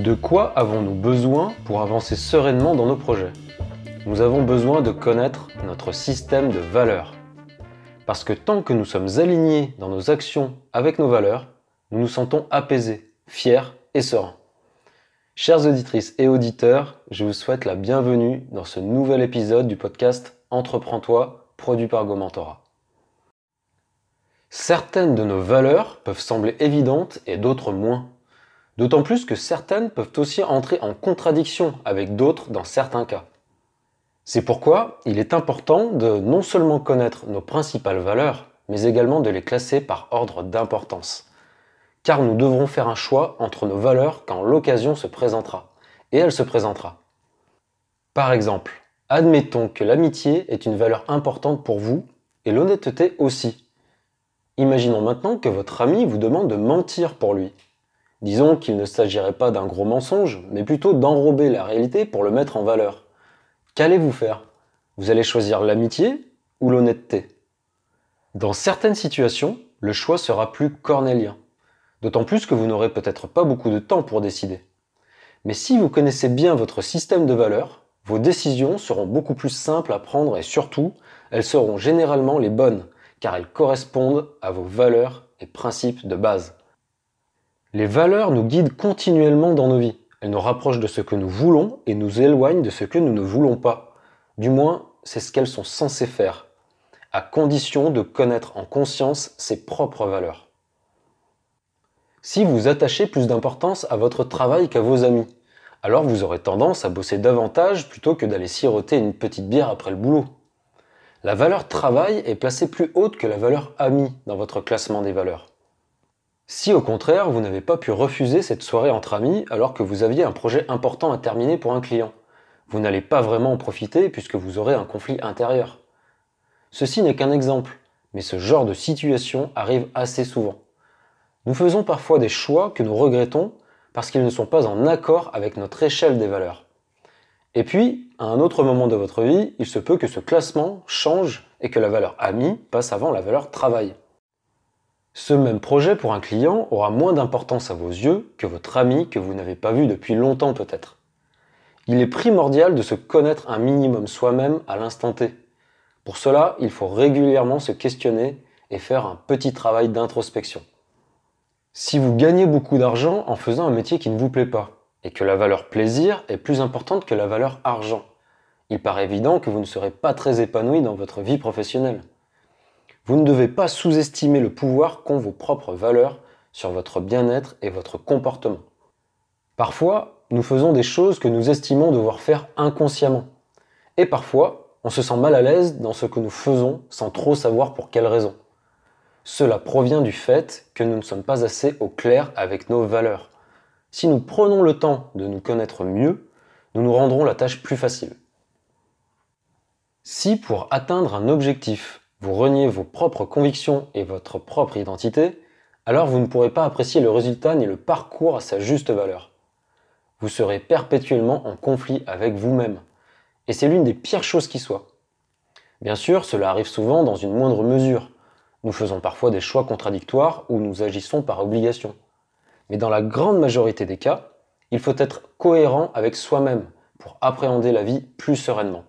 De quoi avons-nous besoin pour avancer sereinement dans nos projets? Nous avons besoin de connaître notre système de valeurs. Parce que tant que nous sommes alignés dans nos actions avec nos valeurs, nous nous sentons apaisés, fiers et sereins. Chères auditrices et auditeurs, je vous souhaite la bienvenue dans ce nouvel épisode du podcast Entreprends-toi, produit par Gomentora. Certaines de nos valeurs peuvent sembler évidentes et d'autres moins. D'autant plus que certaines peuvent aussi entrer en contradiction avec d'autres dans certains cas. C'est pourquoi il est important de non seulement connaître nos principales valeurs, mais également de les classer par ordre d'importance. Car nous devrons faire un choix entre nos valeurs quand l'occasion se présentera. Et elle se présentera. Par exemple, admettons que l'amitié est une valeur importante pour vous et l'honnêteté aussi. Imaginons maintenant que votre ami vous demande de mentir pour lui Disons qu'il ne s'agirait pas d'un gros mensonge, mais plutôt d'enrober la réalité pour le mettre en valeur. Qu'allez-vous faire? Vous allez choisir l'amitié ou l'honnêteté? Dans certaines situations, le choix sera plus cornélien. D'autant plus que vous n'aurez peut-être pas beaucoup de temps pour décider. Mais si vous connaissez bien votre système de valeurs, vos décisions seront beaucoup plus simples à prendre et surtout, elles seront généralement les bonnes, car elles correspondent à vos valeurs et principes de base. Les valeurs nous guident continuellement dans nos vies. Elles nous rapprochent de ce que nous voulons et nous éloignent de ce que nous ne voulons pas. Du moins, c'est ce qu'elles sont censées faire, à condition de connaître en conscience ses propres valeurs. Si vous attachez plus d'importance à votre travail qu'à vos amis, alors vous aurez tendance à bosser davantage plutôt que d'aller siroter une petite bière après le boulot. La valeur travail est placée plus haute que la valeur ami dans votre classement des valeurs. Si au contraire, vous n'avez pas pu refuser cette soirée entre amis alors que vous aviez un projet important à terminer pour un client, vous n'allez pas vraiment en profiter puisque vous aurez un conflit intérieur. Ceci n'est qu'un exemple, mais ce genre de situation arrive assez souvent. Nous faisons parfois des choix que nous regrettons parce qu'ils ne sont pas en accord avec notre échelle des valeurs. Et puis, à un autre moment de votre vie, il se peut que ce classement change et que la valeur ami passe avant la valeur travail. Ce même projet pour un client aura moins d'importance à vos yeux que votre ami que vous n'avez pas vu depuis longtemps peut-être. Il est primordial de se connaître un minimum soi-même à l'instant T. Pour cela, il faut régulièrement se questionner et faire un petit travail d'introspection. Si vous gagnez beaucoup d'argent en faisant un métier qui ne vous plaît pas, et que la valeur plaisir est plus importante que la valeur argent, il paraît évident que vous ne serez pas très épanoui dans votre vie professionnelle. Vous ne devez pas sous-estimer le pouvoir qu'ont vos propres valeurs sur votre bien-être et votre comportement. Parfois, nous faisons des choses que nous estimons devoir faire inconsciemment. Et parfois, on se sent mal à l'aise dans ce que nous faisons sans trop savoir pour quelle raison. Cela provient du fait que nous ne sommes pas assez au clair avec nos valeurs. Si nous prenons le temps de nous connaître mieux, nous nous rendrons la tâche plus facile. Si pour atteindre un objectif, vous reniez vos propres convictions et votre propre identité, alors vous ne pourrez pas apprécier le résultat ni le parcours à sa juste valeur. Vous serez perpétuellement en conflit avec vous-même. Et c'est l'une des pires choses qui soit. Bien sûr, cela arrive souvent dans une moindre mesure. Nous faisons parfois des choix contradictoires ou nous agissons par obligation. Mais dans la grande majorité des cas, il faut être cohérent avec soi-même pour appréhender la vie plus sereinement.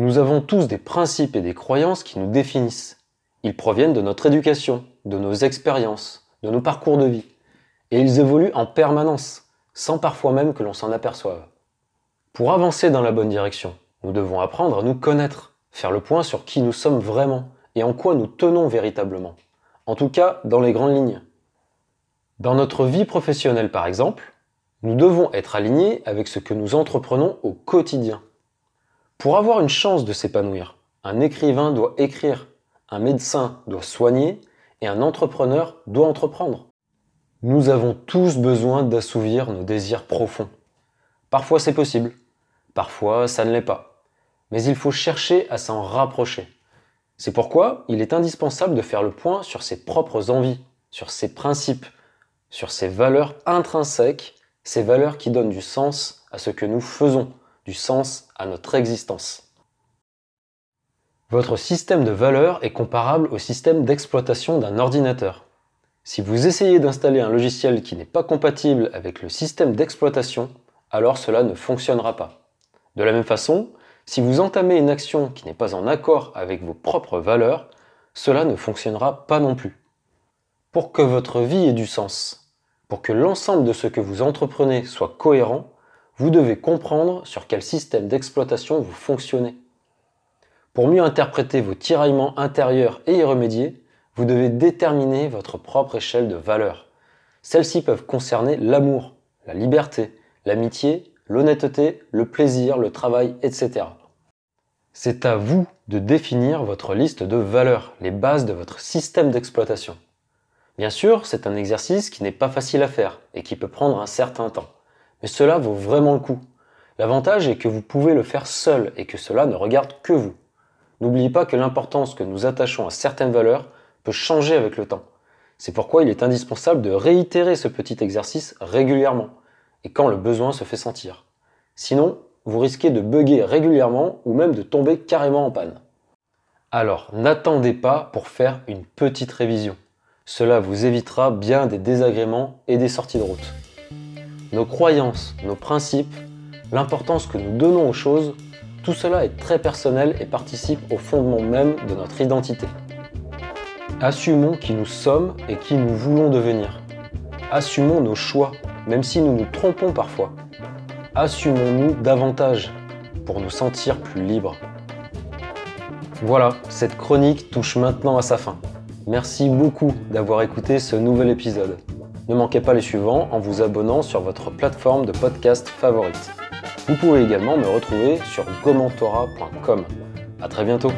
Nous avons tous des principes et des croyances qui nous définissent. Ils proviennent de notre éducation, de nos expériences, de nos parcours de vie. Et ils évoluent en permanence, sans parfois même que l'on s'en aperçoive. Pour avancer dans la bonne direction, nous devons apprendre à nous connaître, faire le point sur qui nous sommes vraiment et en quoi nous tenons véritablement. En tout cas, dans les grandes lignes. Dans notre vie professionnelle par exemple, nous devons être alignés avec ce que nous entreprenons au quotidien. Pour avoir une chance de s'épanouir, un écrivain doit écrire, un médecin doit soigner et un entrepreneur doit entreprendre. Nous avons tous besoin d'assouvir nos désirs profonds. Parfois c'est possible, parfois ça ne l'est pas. Mais il faut chercher à s'en rapprocher. C'est pourquoi il est indispensable de faire le point sur ses propres envies, sur ses principes, sur ses valeurs intrinsèques, ces valeurs qui donnent du sens à ce que nous faisons, du sens à notre existence. Votre système de valeurs est comparable au système d'exploitation d'un ordinateur. Si vous essayez d'installer un logiciel qui n'est pas compatible avec le système d'exploitation, alors cela ne fonctionnera pas. De la même façon, si vous entamez une action qui n'est pas en accord avec vos propres valeurs, cela ne fonctionnera pas non plus. Pour que votre vie ait du sens, pour que l'ensemble de ce que vous entreprenez soit cohérent, vous devez comprendre sur quel système d'exploitation vous fonctionnez. Pour mieux interpréter vos tiraillements intérieurs et y remédier, vous devez déterminer votre propre échelle de valeurs. Celles-ci peuvent concerner l'amour, la liberté, l'amitié, l'honnêteté, le plaisir, le travail, etc. C'est à vous de définir votre liste de valeurs, les bases de votre système d'exploitation. Bien sûr, c'est un exercice qui n'est pas facile à faire et qui peut prendre un certain temps. Mais cela vaut vraiment le coup. L'avantage est que vous pouvez le faire seul et que cela ne regarde que vous. N'oubliez pas que l'importance que nous attachons à certaines valeurs peut changer avec le temps. C'est pourquoi il est indispensable de réitérer ce petit exercice régulièrement et quand le besoin se fait sentir. Sinon, vous risquez de bugger régulièrement ou même de tomber carrément en panne. Alors, n'attendez pas pour faire une petite révision. Cela vous évitera bien des désagréments et des sorties de route. Nos croyances, nos principes, l'importance que nous donnons aux choses, tout cela est très personnel et participe au fondement même de notre identité. Assumons qui nous sommes et qui nous voulons devenir. Assumons nos choix, même si nous nous trompons parfois. Assumons-nous davantage pour nous sentir plus libres. Voilà, cette chronique touche maintenant à sa fin. Merci beaucoup d'avoir écouté ce nouvel épisode. Ne manquez pas les suivants en vous abonnant sur votre plateforme de podcast favorite. Vous pouvez également me retrouver sur gomentora.com. A très bientôt